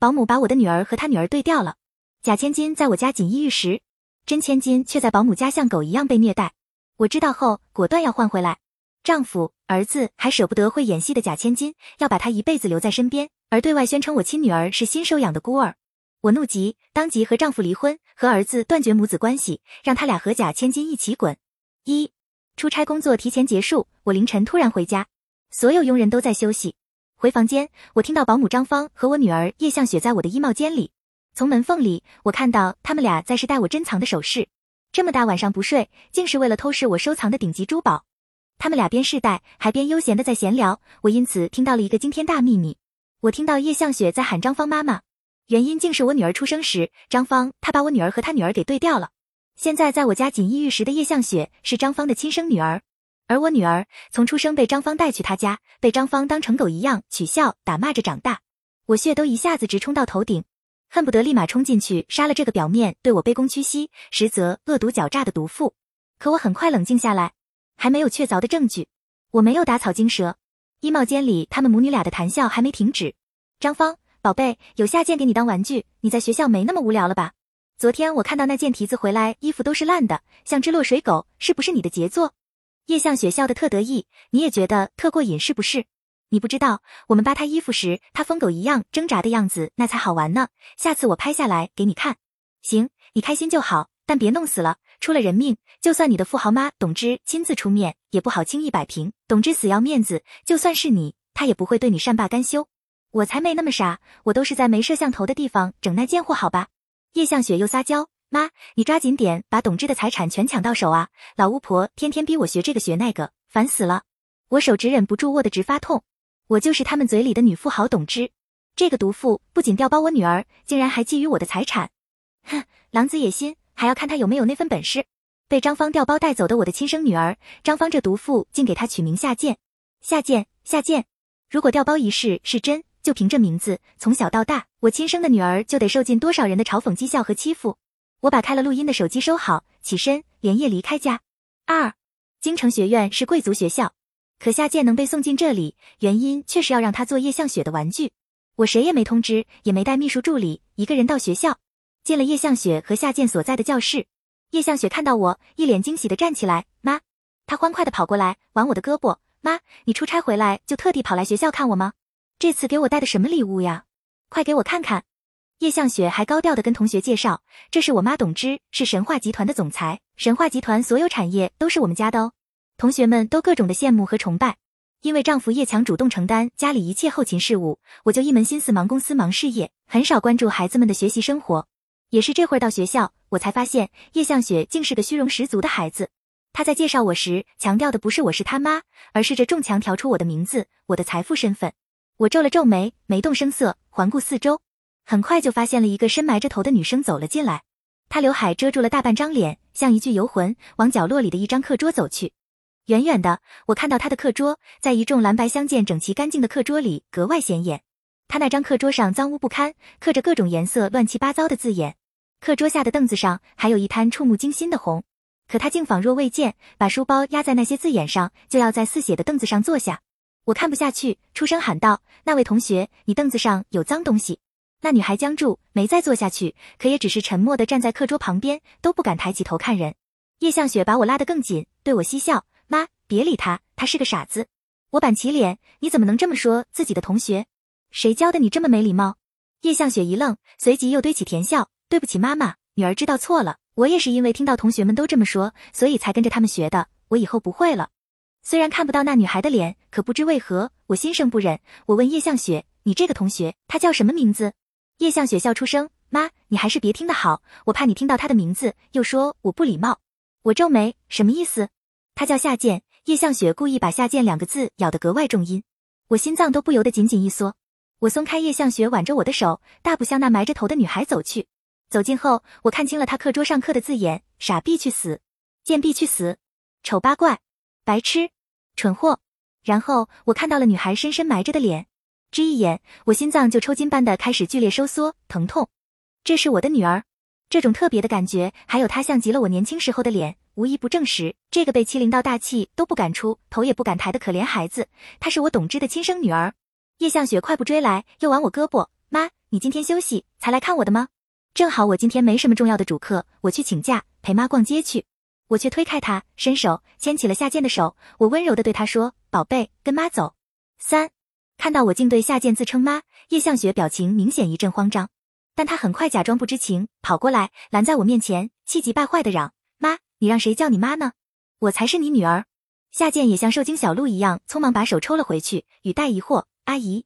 保姆把我的女儿和她女儿对调了。假千金在我家锦衣玉食，真千金却在保姆家像狗一样被虐待。我知道后，果断要换回来。丈夫、儿子还舍不得会演戏的假千金，要把她一辈子留在身边，而对外宣称我亲女儿是新收养的孤儿。我怒极，当即和丈夫离婚，和儿子断绝母子关系，让他俩和假千金一起滚。一出差工作提前结束，我凌晨突然回家，所有佣人都在休息。回房间，我听到保姆张芳和我女儿叶向雪在我的衣帽间里。从门缝里，我看到他们俩在试戴我珍藏的首饰。这么大晚上不睡，竟是为了偷试我收藏的顶级珠宝。他们俩边试戴，还边悠闲的在闲聊。我因此听到了一个惊天大秘密。我听到叶向雪在喊张芳妈妈。原因竟是我女儿出生时，张芳她把我女儿和她女儿给对调了。现在在我家锦衣玉食的叶向雪是张芳的亲生女儿，而我女儿从出生被张芳带去她家，被张芳当成狗一样取笑打骂着长大。我血都一下子直冲到头顶，恨不得立马冲进去杀了这个表面对我卑躬屈膝，实则恶毒狡诈的毒妇。可我很快冷静下来，还没有确凿的证据，我没有打草惊蛇。衣帽间里他们母女俩的谈笑还没停止，张芳。宝贝，有下贱给你当玩具，你在学校没那么无聊了吧？昨天我看到那件蹄子回来，衣服都是烂的，像只落水狗，是不是你的杰作？叶向雪笑得特得意，你也觉得特过瘾是不是？你不知道，我们扒他衣服时，他疯狗一样挣扎的样子，那才好玩呢。下次我拍下来给你看。行，你开心就好，但别弄死了，出了人命，就算你的富豪妈董芝亲自出面，也不好轻易摆平。董芝死要面子，就算是你，他也不会对你善罢甘休。我才没那么傻，我都是在没摄像头的地方整那贱货，好吧？叶向雪又撒娇，妈，你抓紧点，把董芝的财产全抢到手啊！老巫婆天天逼我学这个学那个，烦死了！我手指忍不住握得直发痛。我就是他们嘴里的女富豪董芝，这个毒妇不仅调包我女儿，竟然还觊觎我的财产。哼，狼子野心，还要看他有没有那份本事。被张芳调包带走的我的亲生女儿，张芳这毒妇竟给她取名夏剑，夏剑，夏剑。如果调包一事是真。就凭这名字，从小到大，我亲生的女儿就得受尽多少人的嘲讽、讥笑和欺负。我把开了录音的手机收好，起身连夜离开家。二，京城学院是贵族学校，可夏剑能被送进这里，原因却是要让他做叶向雪的玩具。我谁也没通知，也没带秘书助理，一个人到学校，进了叶向雪和夏剑所在的教室。叶向雪看到我，一脸惊喜的站起来，妈，他欢快的跑过来，挽我的胳膊，妈，你出差回来就特地跑来学校看我吗？这次给我带的什么礼物呀？快给我看看！叶向雪还高调的跟同学介绍，这是我妈董芝，是神话集团的总裁，神话集团所有产业都是我们家的哦。同学们都各种的羡慕和崇拜。因为丈夫叶强主动承担家里一切后勤事务，我就一门心思忙公司忙事业，很少关注孩子们的学习生活。也是这会儿到学校，我才发现叶向雪竟是个虚荣十足的孩子。她在介绍我时，强调的不是我是他妈，而是这重强调出我的名字，我的财富身份。我皱了皱眉，没动声色，环顾四周，很快就发现了一个深埋着头的女生走了进来。她刘海遮住了大半张脸，像一具游魂，往角落里的一张课桌走去。远远的，我看到她的课桌，在一众蓝白相间、整齐干净的课桌里格外显眼。她那张课桌上脏污不堪，刻着各种颜色乱七八糟的字眼。课桌下的凳子上还有一滩触目惊心的红，可她竟仿若未见，把书包压在那些字眼上，就要在似写的凳子上坐下。我看不下去，出声喊道：“那位同学，你凳子上有脏东西。”那女孩僵住，没再坐下去，可也只是沉默地站在课桌旁边，都不敢抬起头看人。叶向雪把我拉得更紧，对我嬉笑：“妈，别理他，他是个傻子。”我板起脸：“你怎么能这么说自己的同学？谁教的你这么没礼貌？”叶向雪一愣，随即又堆起甜笑：“对不起，妈妈，女儿知道错了。我也是因为听到同学们都这么说，所以才跟着他们学的。我以后不会了。”虽然看不到那女孩的脸，可不知为何，我心生不忍。我问叶向雪：“你这个同学，他叫什么名字？”叶向雪笑出声：“妈，你还是别听的好，我怕你听到他的名字，又说我不礼貌。”我皱眉：“什么意思？”他叫夏剑。叶向雪故意把“夏剑”两个字咬得格外重音，我心脏都不由得紧紧一缩。我松开叶向雪挽着我的手，大步向那埋着头的女孩走去。走近后，我看清了她课桌上刻的字眼：“傻逼去死，贱婢去死，丑八怪，白痴。”蠢货！然后我看到了女孩深深埋着的脸，只一眼，我心脏就抽筋般的开始剧烈收缩，疼痛。这是我的女儿，这种特别的感觉，还有她像极了我年轻时候的脸，无一不证实这个被欺凌到大气都不敢出，头也不敢抬的可怜孩子，她是我董芝的亲生女儿。叶向雪快步追来，又挽我胳膊，妈，你今天休息才来看我的吗？正好我今天没什么重要的主课，我去请假陪妈逛街去。我却推开他，伸手牵起了夏健的手。我温柔的对他说：“宝贝，跟妈走。”三，看到我竟对夏健自称妈，叶向雪表情明显一阵慌张，但他很快假装不知情，跑过来拦在我面前，气急败坏的嚷：“妈，你让谁叫你妈呢？我才是你女儿。”夏健也像受惊小鹿一样，匆忙把手抽了回去，语带疑惑：“阿姨。”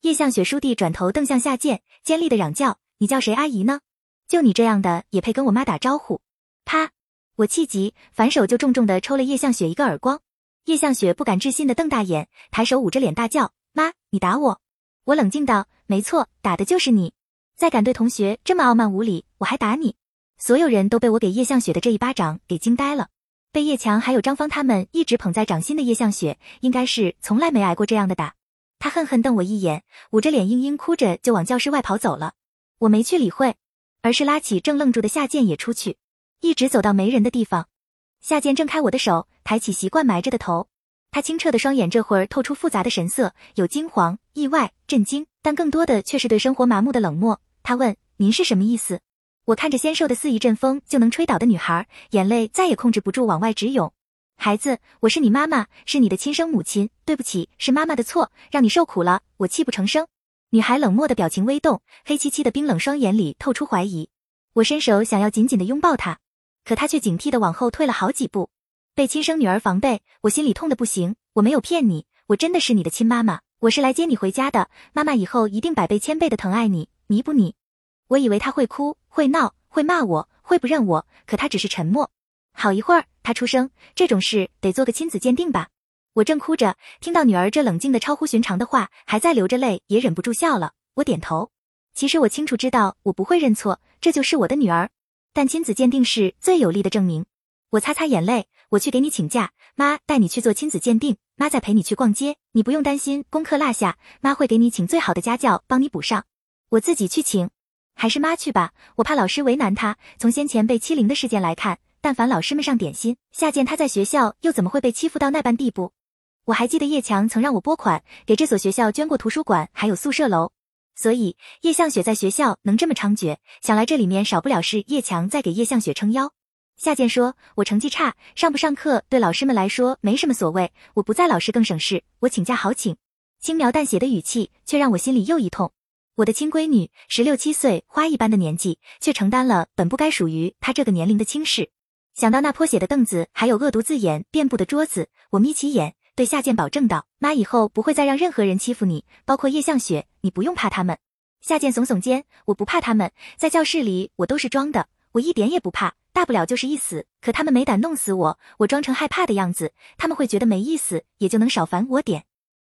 叶向雪叔弟转头瞪向夏健，尖利的嚷叫：“你叫谁阿姨呢？就你这样的也配跟我妈打招呼？”啪！我气急，反手就重重的抽了叶向雪一个耳光。叶向雪不敢置信的瞪大眼，抬手捂着脸大叫：“妈，你打我！”我冷静道：“没错，打的就是你。再敢对同学这么傲慢无礼，我还打你！”所有人都被我给叶向雪的这一巴掌给惊呆了。被叶强还有张芳他们一直捧在掌心的叶向雪，应该是从来没挨过这样的打。他恨恨瞪我一眼，捂着脸嘤嘤哭着就往教室外跑走了。我没去理会，而是拉起正愣住的夏健也出去。一直走到没人的地方，夏健挣开我的手，抬起习惯埋着的头。他清澈的双眼这会儿透出复杂的神色，有惊惶、意外、震惊，但更多的却是对生活麻木的冷漠。他问：“您是什么意思？”我看着纤瘦的似一阵风就能吹倒的女孩，眼泪再也控制不住往外直涌。孩子，我是你妈妈，是你的亲生母亲。对不起，是妈妈的错，让你受苦了。我泣不成声。女孩冷漠的表情微动，黑漆漆的冰冷双眼里透出怀疑。我伸手想要紧紧的拥抱她。可她却警惕的往后退了好几步，被亲生女儿防备，我心里痛的不行。我没有骗你，我真的是你的亲妈妈，我是来接你回家的。妈妈以后一定百倍千倍的疼爱你，弥补你。我以为他会哭，会闹，会骂我，会不认我，可他只是沉默。好一会儿，他出声：“这种事得做个亲子鉴定吧。”我正哭着，听到女儿这冷静的超乎寻常的话，还在流着泪，也忍不住笑了。我点头。其实我清楚知道，我不会认错，这就是我的女儿。但亲子鉴定是最有力的证明。我擦擦眼泪，我去给你请假，妈带你去做亲子鉴定，妈再陪你去逛街，你不用担心功课落下，妈会给你请最好的家教帮你补上。我自己去请，还是妈去吧，我怕老师为难他。从先前被欺凌的事件来看，但凡老师们上点心，下见他在学校又怎么会被欺负到那般地步？我还记得叶强曾让我拨款给这所学校捐过图书馆，还有宿舍楼。所以叶向雪在学校能这么猖獗，想来这里面少不了是叶强在给叶向雪撑腰。夏健说：“我成绩差，上不上课对老师们来说没什么所谓，我不在老师更省事，我请假好请。”轻描淡写的语气却让我心里又一痛。我的亲闺女十六七岁，花一般的年纪，却承担了本不该属于她这个年龄的轻事。想到那泼血的凳子，还有恶毒字眼遍布的桌子，我眯起眼。对夏健保证道：“妈以后不会再让任何人欺负你，包括叶向雪，你不用怕他们。”夏健耸耸肩：“我不怕他们，在教室里我都是装的，我一点也不怕，大不了就是一死。可他们没胆弄死我，我装成害怕的样子，他们会觉得没意思，也就能少烦我点。”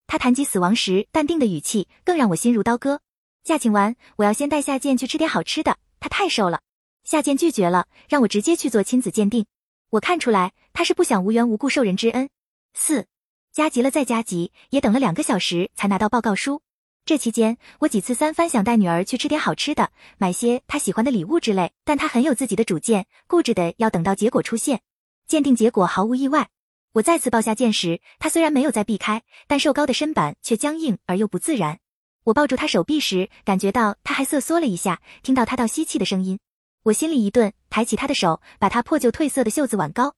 他谈及死亡时淡定的语气，更让我心如刀割。假请完，我要先带夏健去吃点好吃的，他太瘦了。夏健拒绝了，让我直接去做亲子鉴定。我看出来他是不想无缘无故受人之恩。四。加急了再加急，也等了两个小时才拿到报告书。这期间，我几次三番想带女儿去吃点好吃的，买些她喜欢的礼物之类，但她很有自己的主见，固执的要等到结果出现。鉴定结果毫无意外，我再次抱下剑时，她虽然没有再避开，但瘦高的身板却僵硬而又不自然。我抱住她手臂时，感觉到她还瑟缩了一下，听到她倒吸气的声音，我心里一顿，抬起她的手，把她破旧褪色的袖子挽高。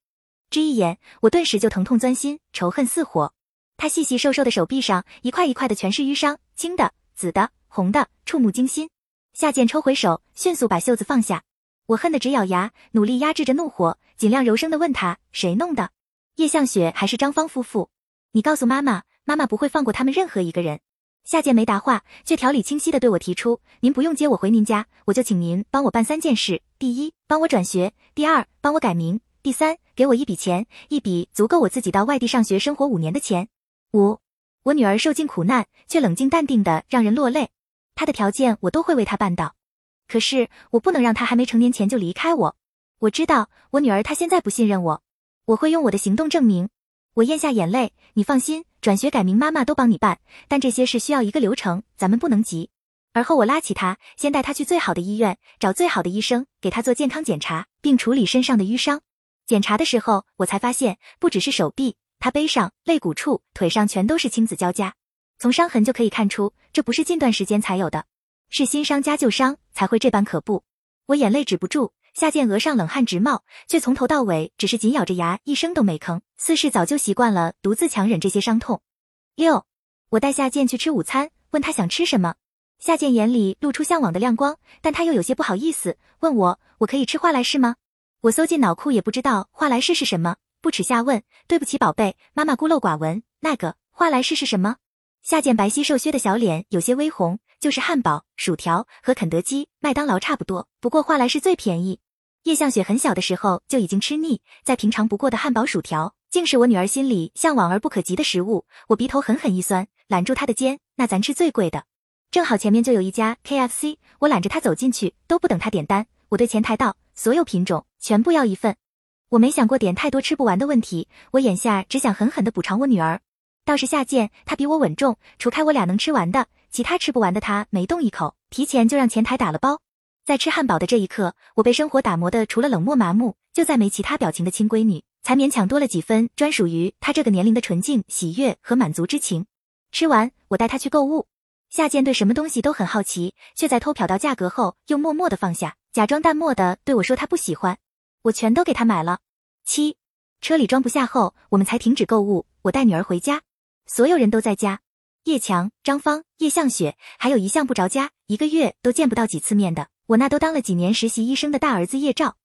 这一眼，我顿时就疼痛钻心，仇恨似火。他细细瘦瘦的手臂上，一块一块的全是淤伤，青的、紫的、红的，触目惊心。夏剑抽回手，迅速把袖子放下。我恨得直咬牙，努力压制着怒火，尽量柔声的问他：“谁弄的？叶向雪还是张芳夫妇？你告诉妈妈，妈妈不会放过他们任何一个人。”夏剑没答话，却条理清晰的对我提出：“您不用接我回您家，我就请您帮我办三件事：第一，帮我转学；第二，帮我改名。”第三，给我一笔钱，一笔足够我自己到外地上学生活五年的钱。五，我女儿受尽苦难，却冷静淡定的让人落泪。她的条件我都会为她办到，可是我不能让她还没成年前就离开我。我知道我女儿她现在不信任我，我会用我的行动证明。我咽下眼泪，你放心，转学改名妈妈都帮你办，但这些事需要一个流程，咱们不能急。而后我拉起她，先带她去最好的医院，找最好的医生，给她做健康检查，并处理身上的淤伤。检查的时候，我才发现不只是手臂，他背上、肋骨处、腿上全都是青紫交加。从伤痕就可以看出，这不是近段时间才有的。是新伤加旧伤才会这般可怖。我眼泪止不住，夏见额上冷汗直冒，却从头到尾只是紧咬着牙，一声都没吭，似是早就习惯了独自强忍这些伤痛。六，我带夏见去吃午餐，问他想吃什么。夏见眼里露出向往的亮光，但他又有些不好意思，问我：“我可以吃花来士吗？”我搜进脑库也不知道花来士是什么，不耻下问：“对不起，宝贝，妈妈孤陋寡闻。那个花来氏是什么？”夏见白皙瘦削的小脸有些微红，就是汉堡、薯条和肯德基、麦当劳差不多，不过花来氏最便宜。叶向雪很小的时候就已经吃腻，再平常不过的汉堡、薯条，竟是我女儿心里向往而不可及的食物。我鼻头狠狠一酸，揽住她的肩：“那咱吃最贵的。”正好前面就有一家 KFC，我揽着她走进去，都不等她点单，我对前台道：“所有品种全部要一份。”我没想过点太多吃不完的问题，我眼下只想狠狠的补偿我女儿。倒是下贱，他比我稳重，除开我俩能吃完的，其他吃不完的他没动一口，提前就让前台打了包。在吃汉堡的这一刻，我被生活打磨的除了冷漠麻木，就再没其他表情的亲闺女，才勉强多了几分专属于她这个年龄的纯净、喜悦和满足之情。吃完，我带她去购物。夏见对什么东西都很好奇，却在偷瞟到价格后又默默的放下，假装淡漠的对我说他不喜欢，我全都给他买了。七，车里装不下后，我们才停止购物。我带女儿回家，所有人都在家，叶强、张芳、叶向雪，还有一向不着家，一个月都见不到几次面的，我那都当了几年实习医生的大儿子叶照。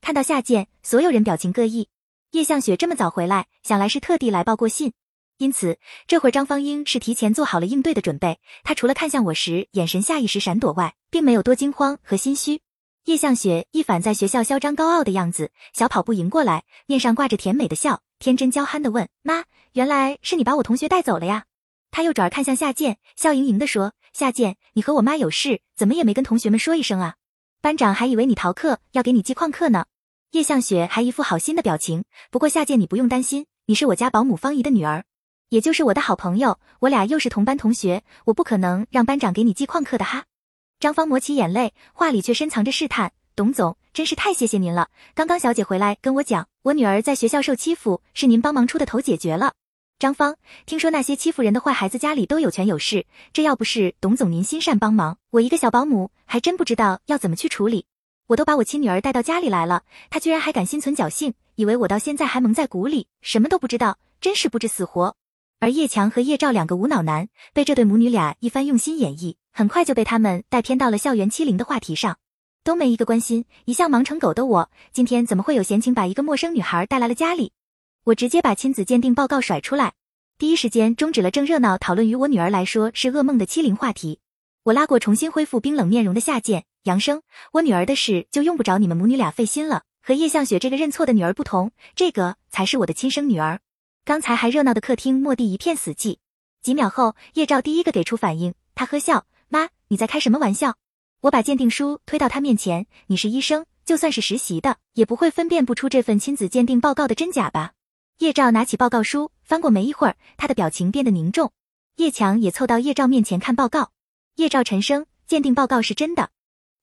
看到夏见，所有人表情各异。叶向雪这么早回来，想来是特地来报过信。因此，这会儿张芳英是提前做好了应对的准备。她除了看向我时眼神下意识闪躲外，并没有多惊慌和心虚。叶向雪一反在学校嚣张高傲的样子，小跑步迎过来，面上挂着甜美的笑，天真娇憨的问：“妈，原来是你把我同学带走了呀？”他又转而看向夏建，笑盈盈的说：“夏建，你和我妈有事，怎么也没跟同学们说一声啊？班长还以为你逃课要给你记旷课呢。”叶向雪还一副好心的表情。不过夏建，你不用担心，你是我家保姆方姨的女儿。也就是我的好朋友，我俩又是同班同学，我不可能让班长给你记旷课的哈。张芳抹起眼泪，话里却深藏着试探。董总，真是太谢谢您了。刚刚小姐回来跟我讲，我女儿在学校受欺负，是您帮忙出的头解决了。张芳，听说那些欺负人的坏孩子家里都有权有势，这要不是董总您心善帮忙，我一个小保姆还真不知道要怎么去处理。我都把我亲女儿带到家里来了，她居然还敢心存侥幸，以为我到现在还蒙在鼓里，什么都不知道，真是不知死活。而叶强和叶照两个无脑男被这对母女俩一番用心演绎，很快就被他们带偏到了校园欺凌的话题上，都没一个关心。一向忙成狗的我，今天怎么会有闲情把一个陌生女孩带来了家里？我直接把亲子鉴定报告甩出来，第一时间终止了正热闹讨论于我女儿来说是噩梦的欺凌话题。我拉过重新恢复冰冷面容的夏剑，扬声：“我女儿的事就用不着你们母女俩费心了。和叶向雪这个认错的女儿不同，这个才是我的亲生女儿。”刚才还热闹的客厅，蓦地一片死寂。几秒后，叶照第一个给出反应，他呵笑：“妈，你在开什么玩笑？”我把鉴定书推到他面前：“你是医生，就算是实习的，也不会分辨不出这份亲子鉴定报告的真假吧？”叶照拿起报告书，翻过没一会儿，他的表情变得凝重。叶强也凑到叶照面前看报告。叶照沉声：“鉴定报告是真的。”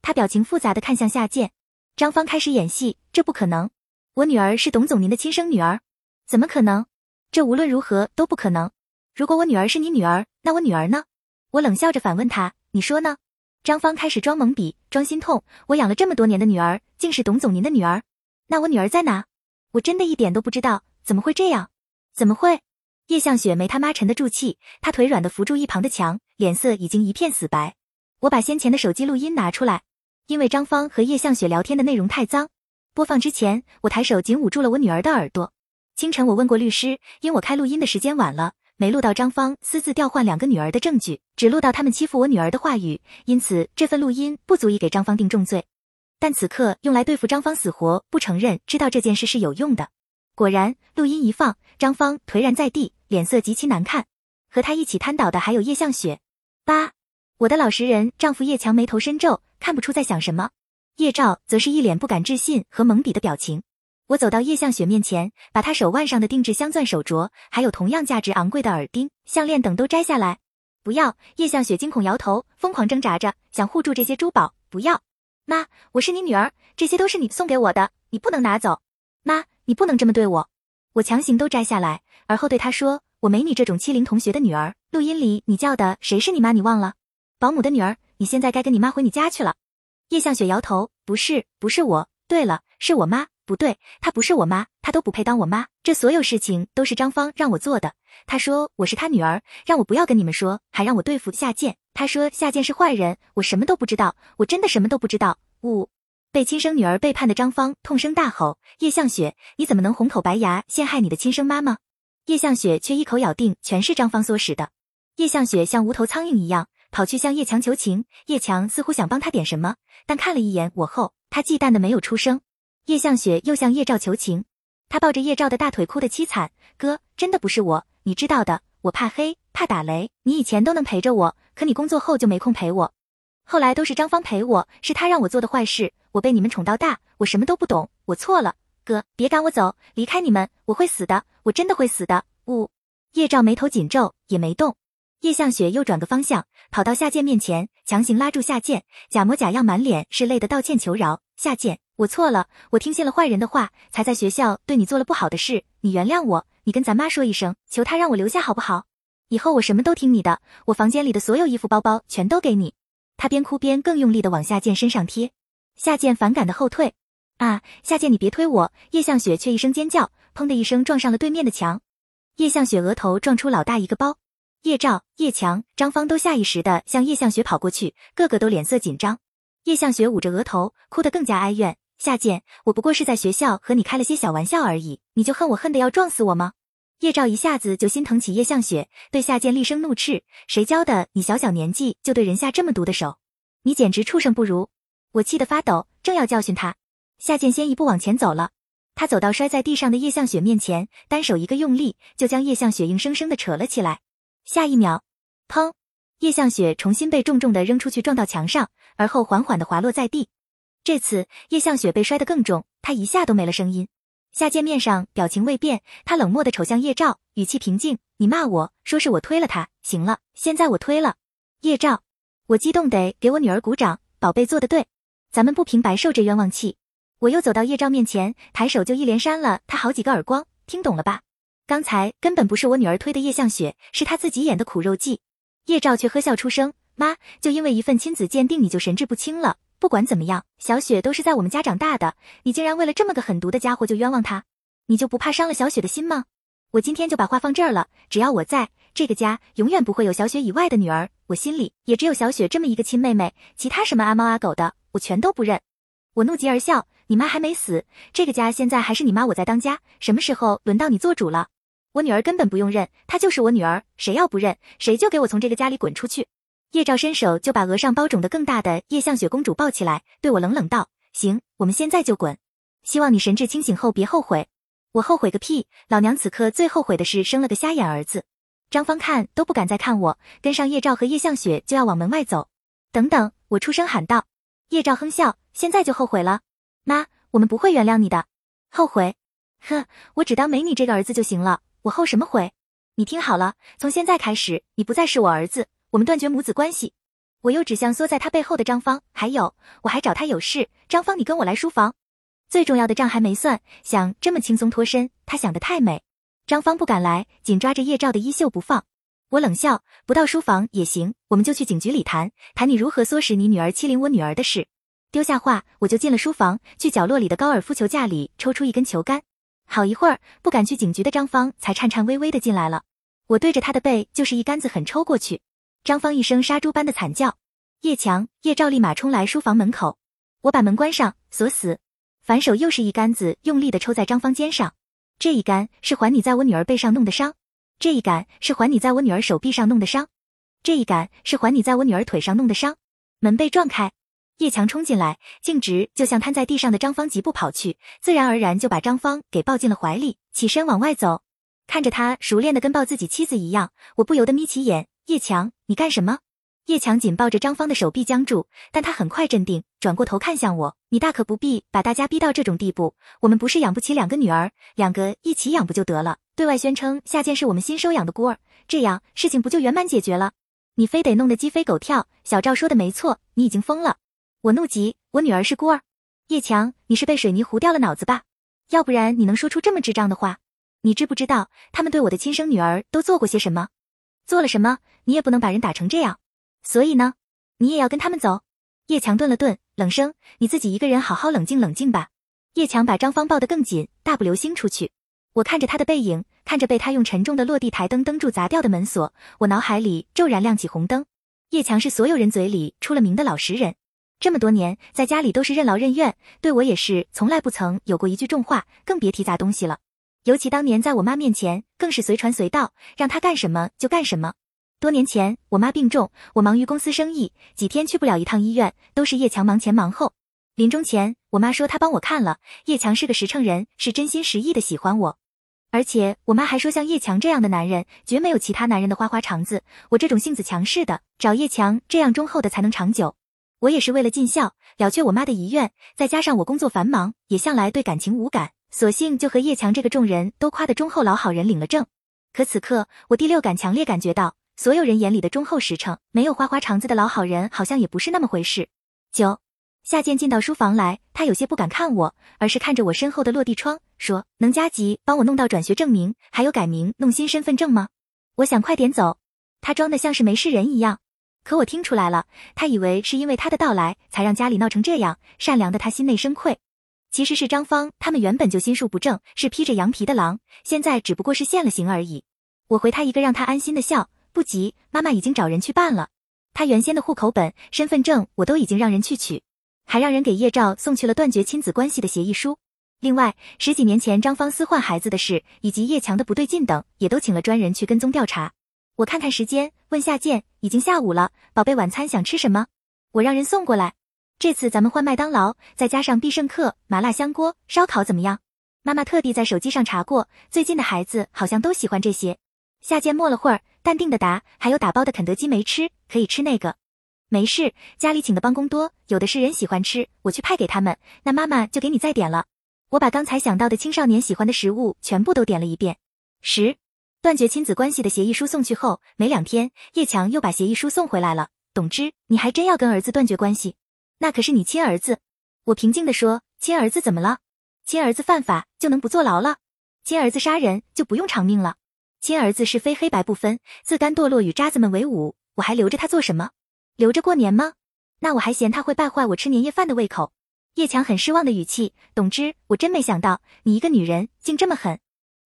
他表情复杂的看向夏剑。张芳开始演戏：“这不可能，我女儿是董总您的亲生女儿，怎么可能？”这无论如何都不可能。如果我女儿是你女儿，那我女儿呢？我冷笑着反问他：“你说呢？”张芳开始装懵逼，装心痛。我养了这么多年的女儿，竟是董总您的女儿？那我女儿在哪？我真的一点都不知道。怎么会这样？怎么会？叶向雪没他妈沉得住气，她腿软的扶住一旁的墙，脸色已经一片死白。我把先前的手机录音拿出来，因为张芳和叶向雪聊天的内容太脏。播放之前，我抬手紧捂住了我女儿的耳朵。清晨，我问过律师，因我开录音的时间晚了，没录到张芳私自调换两个女儿的证据，只录到他们欺负我女儿的话语，因此这份录音不足以给张芳定重罪。但此刻用来对付张芳，死活不承认知道这件事是有用的。果然，录音一放，张芳颓然在地，脸色极其难看。和她一起瘫倒的还有叶向雪。八，我的老实人丈夫叶强眉头深皱，看不出在想什么。叶照则是一脸不敢置信和懵逼的表情。我走到叶向雪面前，把她手腕上的定制镶钻手镯，还有同样价值昂贵的耳钉、项链等都摘下来。不要！叶向雪惊恐摇头，疯狂挣扎着，想护住这些珠宝。不要！妈，我是你女儿，这些都是你送给我的，你不能拿走。妈，你不能这么对我。我强行都摘下来，而后对她说：“我没你这种欺凌同学的女儿。录音里你叫的谁是你妈？你忘了？保姆的女儿，你现在该跟你妈回你家去了。叶向雪摇头，不是，不是我。对了，是我妈。不对，她不是我妈，她都不配当我妈。这所有事情都是张芳让我做的。她说我是她女儿，让我不要跟你们说，还让我对付夏建。她说夏建是坏人，我什么都不知道，我真的什么都不知道。呜！被亲生女儿背叛的张芳痛声大吼：“叶向雪，你怎么能红口白牙陷害你的亲生妈妈？”叶向雪却一口咬定全是张芳唆使的。叶向雪像无头苍蝇一样跑去向叶强求情，叶强似乎想帮他点什么，但看了一眼我后，他忌惮的没有出声。叶向雪又向叶照求情，他抱着叶照的大腿哭得凄惨。哥，真的不是我，你知道的，我怕黑，怕打雷。你以前都能陪着我，可你工作后就没空陪我。后来都是张芳陪我，是他让我做的坏事。我被你们宠到大，我什么都不懂，我错了。哥，别赶我走，离开你们，我会死的，我真的会死的。呜。叶照眉头紧皱，也没动。叶向雪又转个方向，跑到夏建面前，强行拉住夏建，假模假样，满脸是泪的道歉求饶。夏建。我错了，我听信了坏人的话，才在学校对你做了不好的事。你原谅我，你跟咱妈说一声，求她让我留下好不好？以后我什么都听你的，我房间里的所有衣服、包包全都给你。他边哭边更用力的往夏建身上贴，夏建反感的后退。啊，夏建你别推我！叶向雪却一声尖叫，砰的一声撞上了对面的墙。叶向雪额头撞出老大一个包，叶照、叶强、张芳都下意识的向叶向雪跑过去，个个都脸色紧张。叶向雪捂着额头，哭得更加哀怨。夏建，我不过是在学校和你开了些小玩笑而已，你就恨我恨得要撞死我吗？叶照一下子就心疼起叶向雪，对夏建厉声怒斥：“谁教的你小小年纪就对人下这么毒的手？你简直畜生不如！”我气得发抖，正要教训他，夏建先一步往前走了。他走到摔在地上的叶向雪面前，单手一个用力，就将叶向雪硬生生的扯了起来。下一秒，砰！叶向雪重新被重重的扔出去，撞到墙上，而后缓缓的滑落在地。这次叶向雪被摔得更重，她一下都没了声音。夏见面上表情未变，他冷漠的瞅向叶照，语气平静：“你骂我说是我推了他，行了，现在我推了。”叶照，我激动得给我女儿鼓掌，宝贝做的对，咱们不平白受这冤枉气。我又走到叶照面前，抬手就一连扇了他好几个耳光，听懂了吧？刚才根本不是我女儿推的叶向雪，是他自己演的苦肉计。叶照却呵笑出声：“妈，就因为一份亲子鉴定，你就神志不清了？”不管怎么样，小雪都是在我们家长大的，你竟然为了这么个狠毒的家伙就冤枉她，你就不怕伤了小雪的心吗？我今天就把话放这儿了，只要我在这个家，永远不会有小雪以外的女儿，我心里也只有小雪这么一个亲妹妹，其他什么阿猫阿狗的，我全都不认。我怒极而笑，你妈还没死，这个家现在还是你妈我在当家，什么时候轮到你做主了？我女儿根本不用认，她就是我女儿，谁要不认，谁就给我从这个家里滚出去。叶照伸手就把额上包肿的更大的叶向雪公主抱起来，对我冷冷道：“行，我们现在就滚。希望你神志清醒后别后悔。我后悔个屁！老娘此刻最后悔的是生了个瞎眼儿子。”张芳看都不敢再看我，跟上叶照和叶向雪就要往门外走。等等！我出声喊道。叶照哼笑：“现在就后悔了？妈，我们不会原谅你的。后悔？哼，我只当没你这个儿子就行了。我后什么悔？你听好了，从现在开始，你不再是我儿子。”我们断绝母子关系。我又指向缩在他背后的张芳，还有，我还找他有事。张芳，你跟我来书房。最重要的账还没算，想这么轻松脱身，他想的太美。张芳不敢来，紧抓着叶照的衣袖不放。我冷笑，不到书房也行，我们就去警局里谈谈你如何唆使你女儿欺凌我女儿的事。丢下话，我就进了书房，去角落里的高尔夫球架里抽出一根球杆。好一会儿，不敢去警局的张芳才颤颤巍巍的进来了。我对着他的背就是一杆子狠抽过去。张芳一声杀猪般的惨叫，叶强、叶照立马冲来书房门口。我把门关上，锁死，反手又是一杆子用力的抽在张芳肩上。这一杆是还你在我女儿背上弄的伤，这一杆是还你在我女儿手臂上弄的伤，这一杆是还你在我女儿腿上弄的伤。门被撞开，叶强冲进来，径直就向瘫在地上的张芳疾步跑去，自然而然就把张芳给抱进了怀里，起身往外走。看着他熟练的跟抱自己妻子一样，我不由得眯起眼。叶强，你干什么？叶强紧抱着张芳的手臂僵住，但他很快镇定，转过头看向我。你大可不必把大家逼到这种地步。我们不是养不起两个女儿，两个一起养不就得了？对外宣称夏建是我们新收养的孤儿，这样事情不就圆满解决了？你非得弄得鸡飞狗跳。小赵说的没错，你已经疯了。我怒极，我女儿是孤儿。叶强，你是被水泥糊掉了脑子吧？要不然你能说出这么智障的话？你知不知道他们对我的亲生女儿都做过些什么？做了什么？你也不能把人打成这样，所以呢，你也要跟他们走？叶强顿了顿，冷声：“你自己一个人好好冷静冷静吧。”叶强把张芳抱得更紧，大步流星出去。我看着他的背影，看着被他用沉重的落地台灯灯柱砸掉的门锁，我脑海里骤然亮起红灯。叶强是所有人嘴里出了名的老实人，这么多年在家里都是任劳任怨，对我也是从来不曾有过一句重话，更别提砸东西了。尤其当年在我妈面前，更是随传随到，让她干什么就干什么。多年前我妈病重，我忙于公司生意，几天去不了一趟医院，都是叶强忙前忙后。临终前，我妈说她帮我看了，叶强是个实诚人，是真心实意的喜欢我。而且我妈还说，像叶强这样的男人，绝没有其他男人的花花肠子。我这种性子强势的，找叶强这样忠厚的才能长久。我也是为了尽孝，了却我妈的遗愿，再加上我工作繁忙，也向来对感情无感，索性就和叶强这个众人都夸的忠厚老好人领了证。可此刻，我第六感强烈感觉到，所有人眼里的忠厚实诚，没有花花肠子的老好人，好像也不是那么回事。九。夏建进到书房来，他有些不敢看我，而是看着我身后的落地窗，说：“能加急帮我弄到转学证明，还有改名弄新身份证吗？”我想快点走，他装的像是没事人一样，可我听出来了，他以为是因为他的到来才让家里闹成这样，善良的他心内生愧。其实是张芳他们原本就心术不正，是披着羊皮的狼，现在只不过是现了形而已。我回他一个让他安心的笑，不急，妈妈已经找人去办了，他原先的户口本、身份证我都已经让人去取。还让人给叶照送去了断绝亲子关系的协议书。另外，十几年前张芳私换孩子的事，以及叶强的不对劲等，也都请了专人去跟踪调查。我看看时间，问夏建，已经下午了，宝贝，晚餐想吃什么？我让人送过来。这次咱们换麦当劳，再加上必胜客、麻辣香锅、烧烤，怎么样？妈妈特地在手机上查过，最近的孩子好像都喜欢这些。夏建默了会儿，淡定的答：“还有打包的肯德基没吃，可以吃那个。”没事，家里请的帮工多，有的是人喜欢吃，我去派给他们。那妈妈就给你再点了。我把刚才想到的青少年喜欢的食物全部都点了一遍。十，断绝亲子关系的协议书送去后，没两天，叶强又把协议书送回来了。董之，你还真要跟儿子断绝关系？那可是你亲儿子。我平静地说，亲儿子怎么了？亲儿子犯法就能不坐牢了？亲儿子杀人就不用偿命了？亲儿子是非黑白不分，自甘堕落与渣子们为伍，我还留着他做什么？留着过年吗？那我还嫌他会败坏我吃年夜饭的胃口。叶强很失望的语气，董之，我真没想到你一个女人竟这么狠。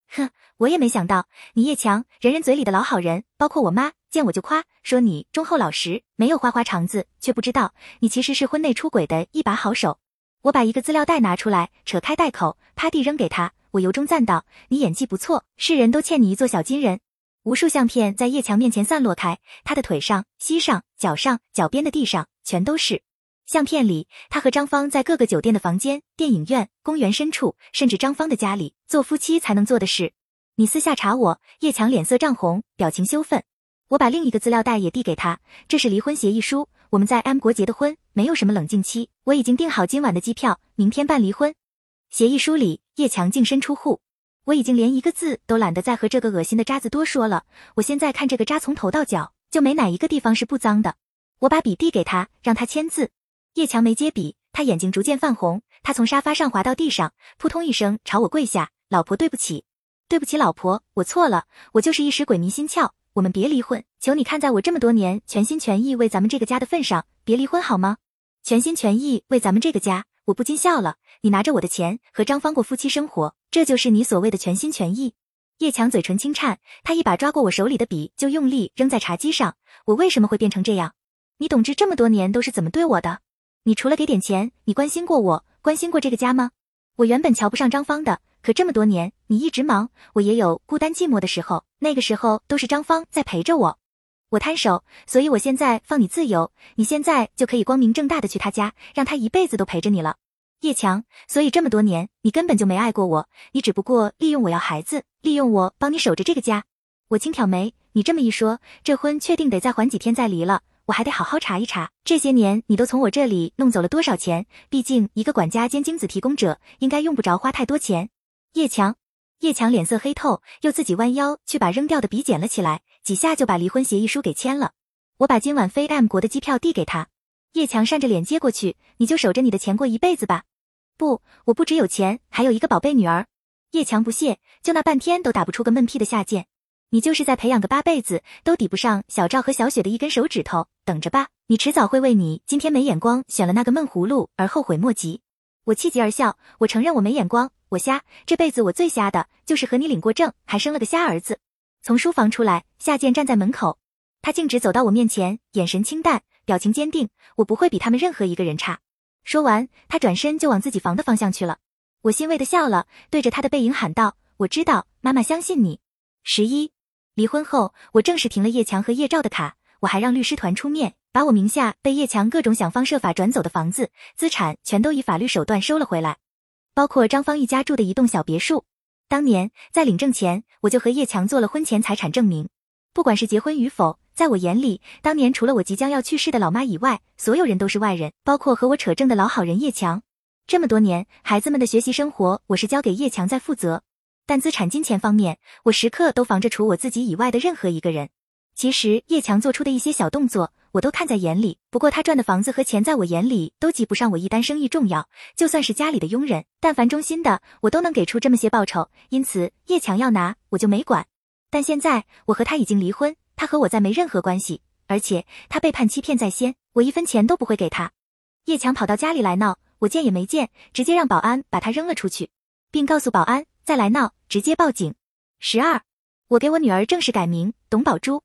哼，我也没想到你叶强，人人嘴里的老好人，包括我妈见我就夸，说你忠厚老实，没有花花肠子，却不知道你其实是婚内出轨的一把好手。我把一个资料袋拿出来，扯开袋口，趴地扔给他，我由衷赞道：你演技不错，世人都欠你一座小金人。无数相片在叶强面前散落开，他的腿上、膝上、脚上、脚边的地上全都是。相片里，他和张芳在各个酒店的房间、电影院、公园深处，甚至张芳的家里做夫妻才能做的事。你私下查我，叶强脸色涨红，表情羞愤。我把另一个资料袋也递给他，这是离婚协议书。我们在 M 国结的婚，没有什么冷静期。我已经订好今晚的机票，明天办离婚。协议书里，叶强净身出户。我已经连一个字都懒得再和这个恶心的渣子多说了。我现在看这个渣从头到脚就没哪一个地方是不脏的。我把笔递给他，让他签字。叶强没接笔，他眼睛逐渐泛红。他从沙发上滑到地上，扑通一声朝我跪下：“老婆，对不起，对不起，老婆，我错了，我就是一时鬼迷心窍。我们别离婚，求你看在我这么多年全心全意为咱们这个家的份上，别离婚好吗？全心全意为咱们这个家。”我不禁笑了。你拿着我的钱和张芳过夫妻生活，这就是你所谓的全心全意？叶强嘴唇轻颤，他一把抓过我手里的笔，就用力扔在茶几上。我为什么会变成这样？你董志这么多年都是怎么对我的？你除了给点钱，你关心过我，关心过这个家吗？我原本瞧不上张芳的，可这么多年你一直忙，我也有孤单寂寞的时候，那个时候都是张芳在陪着我。我摊手，所以我现在放你自由，你现在就可以光明正大的去他家，让他一辈子都陪着你了，叶强。所以这么多年你根本就没爱过我，你只不过利用我要孩子，利用我帮你守着这个家。我轻挑眉，你这么一说，这婚确定得再缓几天再离了，我还得好好查一查，这些年你都从我这里弄走了多少钱？毕竟一个管家兼精子提供者，应该用不着花太多钱。叶强。叶强脸色黑透，又自己弯腰去把扔掉的笔捡了起来，几下就把离婚协议书给签了。我把今晚飞 M 国的机票递给他，叶强扇着脸接过去，你就守着你的钱过一辈子吧。不，我不只有钱，还有一个宝贝女儿。叶强不屑，就那半天都打不出个闷屁的下贱。你就是再培养个八辈子，都抵不上小赵和小雪的一根手指头。等着吧，你迟早会为你今天没眼光选了那个闷葫芦而后悔莫及。我气极而笑，我承认我没眼光，我瞎，这辈子我最瞎的就是和你领过证，还生了个瞎儿子。从书房出来，夏建站在门口，他径直走到我面前，眼神清淡，表情坚定。我不会比他们任何一个人差。说完，他转身就往自己房的方向去了。我欣慰的笑了，对着他的背影喊道：“我知道，妈妈相信你。”十一，离婚后，我正式停了叶强和叶兆的卡，我还让律师团出面，把我名下被叶强各种想方设法转走的房子、资产，全都以法律手段收了回来，包括张芳一家住的一栋小别墅。当年在领证前，我就和叶强做了婚前财产证明。不管是结婚与否，在我眼里，当年除了我即将要去世的老妈以外，所有人都是外人，包括和我扯证的老好人叶强。这么多年，孩子们的学习生活，我是交给叶强在负责。但资产金钱方面，我时刻都防着除我自己以外的任何一个人。其实叶强做出的一些小动作，我都看在眼里。不过他赚的房子和钱，在我眼里都及不上我一单生意重要。就算是家里的佣人，但凡忠心的，我都能给出这么些报酬。因此叶强要拿，我就没管。但现在我和他已经离婚，他和我再没任何关系，而且他背叛欺骗在先，我一分钱都不会给他。叶强跑到家里来闹。我见也没见，直接让保安把他扔了出去，并告诉保安再来闹，直接报警。十二，我给我女儿正式改名董宝珠，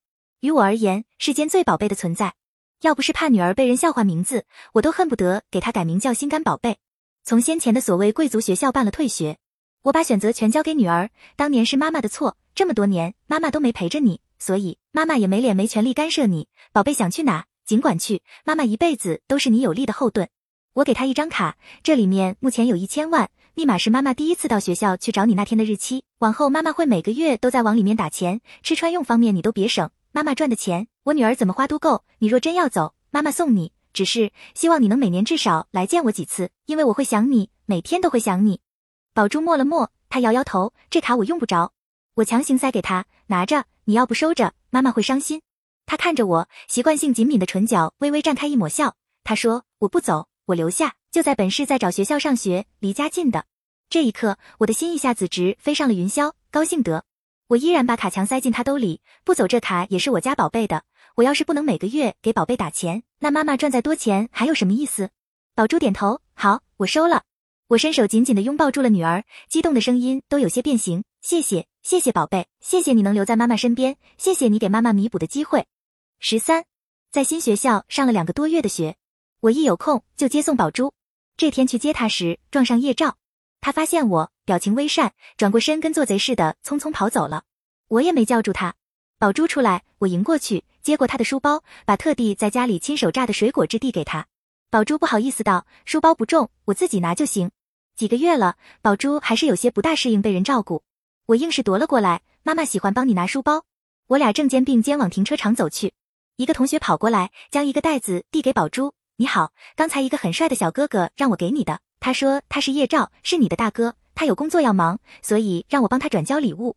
于我而言，世间最宝贝的存在。要不是怕女儿被人笑话名字，我都恨不得给她改名叫心肝宝贝。从先前的所谓贵族学校办了退学，我把选择权交给女儿。当年是妈妈的错，这么多年妈妈都没陪着你，所以妈妈也没脸没权利干涉你。宝贝想去哪尽管去，妈妈一辈子都是你有力的后盾。我给她一张卡，这里面目前有一千万，密码是妈妈第一次到学校去找你那天的日期。往后妈妈会每个月都在往里面打钱，吃穿用方面你都别省，妈妈赚的钱，我女儿怎么花都够。你若真要走，妈妈送你，只是希望你能每年至少来见我几次，因为我会想你，每天都会想你。宝珠默了默，她摇摇头，这卡我用不着。我强行塞给她，拿着，你要不收着，妈妈会伤心。她看着我，习惯性紧抿的唇角微微绽开一抹笑。她说，我不走。我留下，就在本市再找学校上学，离家近的。这一刻，我的心一下子直飞上了云霄，高兴得。我依然把卡强塞进他兜里，不走，这卡也是我家宝贝的。我要是不能每个月给宝贝打钱，那妈妈赚再多钱还有什么意思？宝珠点头，好，我收了。我伸手紧紧地拥抱住了女儿，激动的声音都有些变形。谢谢，谢谢宝贝，谢谢你能留在妈妈身边，谢谢你给妈妈弥补的机会。十三，在新学校上了两个多月的学。我一有空就接送宝珠。这天去接她时撞上叶照，他发现我，表情微善，转过身跟做贼似的匆匆跑走了。我也没叫住他。宝珠出来，我迎过去，接过他的书包，把特地在家里亲手榨的水果汁递给他。宝珠不好意思道：“书包不重，我自己拿就行。”几个月了，宝珠还是有些不大适应被人照顾。我硬是夺了过来。妈妈喜欢帮你拿书包。我俩正肩并肩往停车场走去，一个同学跑过来，将一个袋子递给宝珠。你好，刚才一个很帅的小哥哥让我给你的，他说他是叶照，是你的大哥，他有工作要忙，所以让我帮他转交礼物。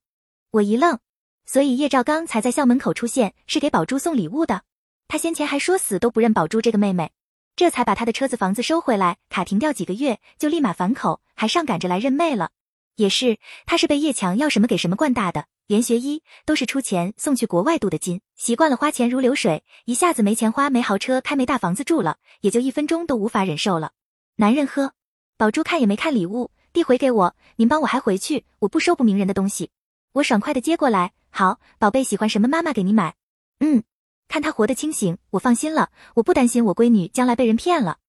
我一愣，所以叶照刚才在校门口出现是给宝珠送礼物的。他先前还说死都不认宝珠这个妹妹，这才把他的车子房子收回来，卡停掉几个月就立马反口，还上赶着来认妹了。也是，他是被叶强要什么给什么惯大的。连学医都是出钱送去国外镀的金，习惯了花钱如流水，一下子没钱花，没豪车开，没大房子住了，也就一分钟都无法忍受了。男人喝，宝珠看也没看礼物，递回给我，您帮我还回去，我不收不明人的东西。我爽快的接过来，好，宝贝喜欢什么，妈妈给你买。嗯，看他活得清醒，我放心了，我不担心我闺女将来被人骗了。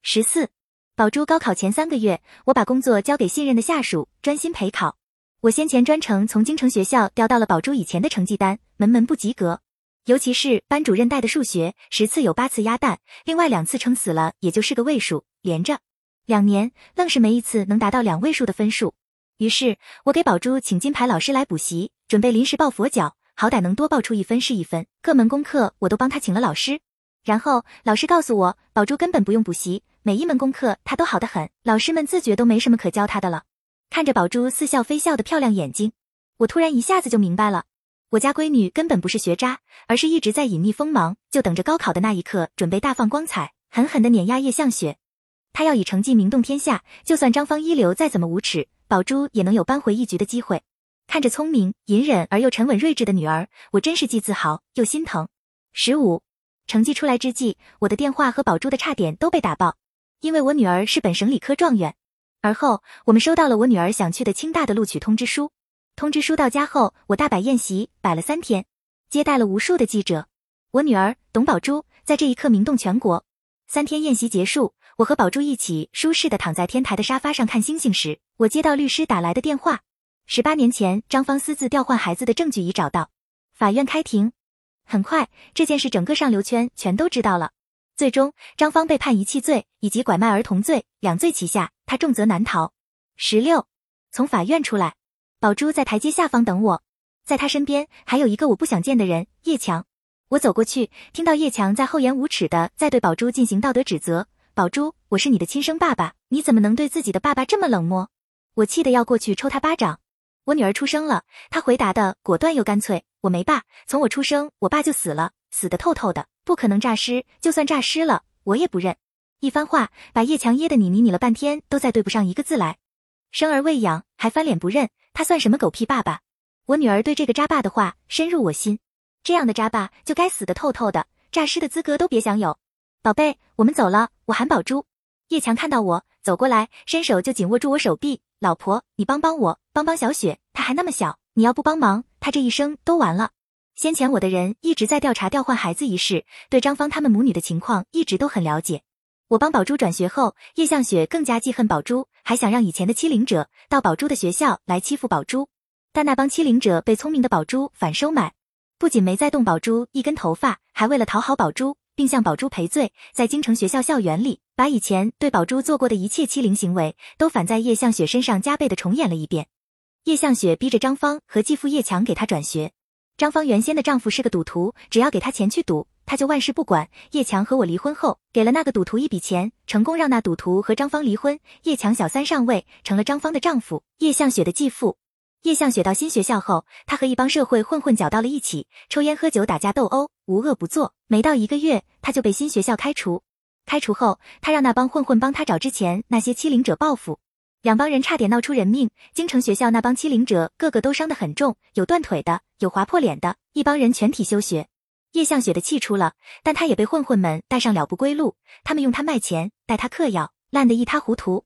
十四，宝珠高考前三个月，我把工作交给信任的下属，专心陪考。我先前专程从京城学校调到了宝珠以前的成绩单，门门不及格，尤其是班主任带的数学，十次有八次鸭蛋，另外两次撑死了也就是个位数，连着两年愣是没一次能达到两位数的分数。于是，我给宝珠请金牌老师来补习，准备临时抱佛脚，好歹能多报出一分是一分。各门功课我都帮他请了老师，然后老师告诉我，宝珠根本不用补习，每一门功课他都好得很，老师们自觉都没什么可教他的了。看着宝珠似笑非笑的漂亮眼睛，我突然一下子就明白了，我家闺女根本不是学渣，而是一直在隐匿锋芒，就等着高考的那一刻，准备大放光彩，狠狠的碾压叶向雪。她要以成绩名动天下，就算张芳一流再怎么无耻，宝珠也能有扳回一局的机会。看着聪明、隐忍而又沉稳睿智的女儿，我真是既自豪又心疼。十五，成绩出来之际，我的电话和宝珠的差点都被打爆，因为我女儿是本省理科状元。而后，我们收到了我女儿想去的清大的录取通知书。通知书到家后，我大摆宴席，摆了三天，接待了无数的记者。我女儿董宝珠在这一刻名动全国。三天宴席结束，我和宝珠一起舒适的躺在天台的沙发上看星星时，我接到律师打来的电话。十八年前，张芳私自调换孩子的证据已找到，法院开庭。很快，这件事整个上流圈全都知道了。最终，张芳被判遗弃罪以及拐卖儿童罪两罪齐下，她重则难逃。十六，从法院出来，宝珠在台阶下方等我，在她身边还有一个我不想见的人叶强。我走过去，听到叶强在厚颜无耻的在对宝珠进行道德指责。宝珠，我是你的亲生爸爸，你怎么能对自己的爸爸这么冷漠？我气得要过去抽他巴掌。我女儿出生了，他回答的果断又干脆。我没爸，从我出生，我爸就死了，死得透透的，不可能诈尸。就算诈尸了，我也不认。一番话把叶强噎得你你你了半天，都再对不上一个字来。生儿喂养还翻脸不认，他算什么狗屁爸爸？我女儿对这个渣爸的话深入我心，这样的渣爸就该死得透透的，诈尸的资格都别想有。宝贝，我们走了，我喊宝珠。叶强看到我走过来，伸手就紧握住我手臂。老婆，你帮帮我，帮帮小雪，她还那么小，你要不帮忙，她这一生都完了。先前我的人一直在调查调换孩子一事，对张芳他们母女的情况一直都很了解。我帮宝珠转学后，叶向雪更加记恨宝珠，还想让以前的欺凌者到宝珠的学校来欺负宝珠。但那帮欺凌者被聪明的宝珠反收买，不仅没再动宝珠一根头发，还为了讨好宝珠。并向宝珠赔罪，在京城学校校园里，把以前对宝珠做过的一切欺凌行为，都反在叶向雪身上加倍的重演了一遍。叶向雪逼着张芳和继父叶强给她转学。张芳原先的丈夫是个赌徒，只要给他钱去赌，他就万事不管。叶强和我离婚后，给了那个赌徒一笔钱，成功让那赌徒和张芳离婚。叶强小三上位，成了张芳的丈夫，叶向雪的继父。叶向雪到新学校后，他和一帮社会混混搅到了一起，抽烟喝酒打架斗殴，无恶不作。没到一个月，他就被新学校开除。开除后，他让那帮混混帮他找之前那些欺凌者报复，两帮人差点闹出人命。京城学校那帮欺凌者个个都伤得很重，有断腿的，有划破脸的，一帮人全体休学。叶向雪的气出了，但他也被混混们带上了不归路，他们用他卖钱，带他嗑药，烂得一塌糊涂。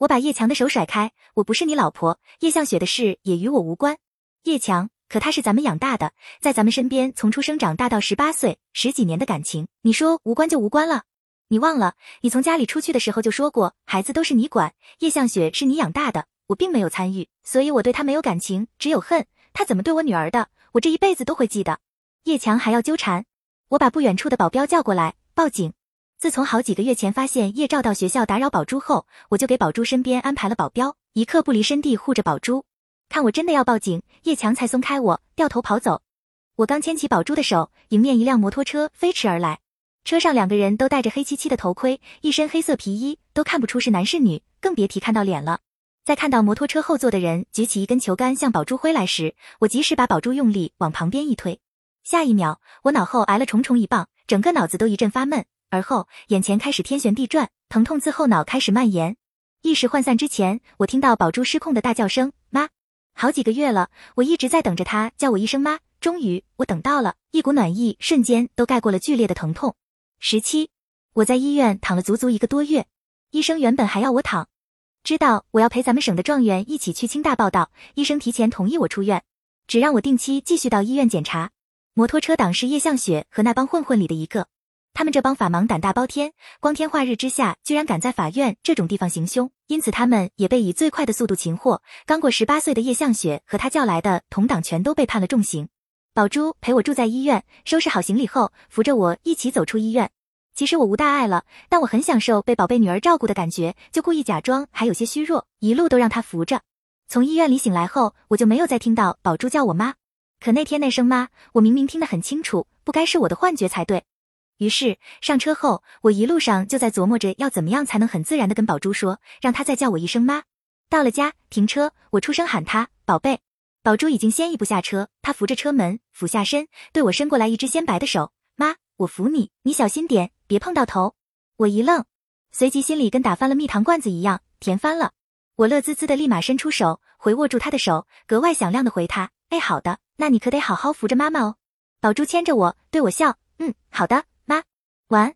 我把叶强的手甩开，我不是你老婆，叶向雪的事也与我无关。叶强，可他是咱们养大的，在咱们身边从出生长大到十八岁，十几年的感情，你说无关就无关了？你忘了，你从家里出去的时候就说过，孩子都是你管，叶向雪是你养大的，我并没有参与，所以我对他没有感情，只有恨。他怎么对我女儿的，我这一辈子都会记得。叶强还要纠缠，我把不远处的保镖叫过来，报警。自从好几个月前发现叶照到学校打扰宝珠后，我就给宝珠身边安排了保镖，一刻不离身地护着宝珠。看我真的要报警，叶强才松开我，掉头跑走。我刚牵起宝珠的手，迎面一辆摩托车飞驰而来，车上两个人都戴着黑漆漆的头盔，一身黑色皮衣，都看不出是男是女，更别提看到脸了。在看到摩托车后座的人举起一根球杆向宝珠挥来时，我及时把宝珠用力往旁边一推，下一秒我脑后挨了重重一棒，整个脑子都一阵发闷。而后，眼前开始天旋地转，疼痛自后脑开始蔓延。意识涣散之前，我听到宝珠失控的大叫声：“妈！”好几个月了，我一直在等着他叫我一声妈。终于，我等到了，一股暖意瞬间都盖过了剧烈的疼痛。十七，我在医院躺了足足一个多月，医生原本还要我躺，知道我要陪咱们省的状元一起去清大报道，医生提前同意我出院，只让我定期继续到医院检查。摩托车党是叶向雪和那帮混混里的一个。他们这帮法盲胆大包天，光天化日之下居然敢在法院这种地方行凶，因此他们也被以最快的速度擒获。刚过十八岁的叶向雪和他叫来的同党全都被判了重刑。宝珠陪我住在医院，收拾好行李后，扶着我一起走出医院。其实我无大碍了，但我很享受被宝贝女儿照顾的感觉，就故意假装还有些虚弱，一路都让她扶着。从医院里醒来后，我就没有再听到宝珠叫我妈。可那天那声妈，我明明听得很清楚，不该是我的幻觉才对。于是上车后，我一路上就在琢磨着要怎么样才能很自然的跟宝珠说，让她再叫我一声妈。到了家，停车，我出声喊她宝贝。宝珠已经先一步下车，她扶着车门，俯下身对我伸过来一只鲜白的手，妈，我扶你，你小心点，别碰到头。我一愣，随即心里跟打翻了蜜糖罐子一样，甜翻了。我乐滋滋的立马伸出手回握住他的手，格外响亮的回他：“哎，好的，那你可得好好扶着妈妈哦。”宝珠牵着我，对我笑：“嗯，好的，玩。”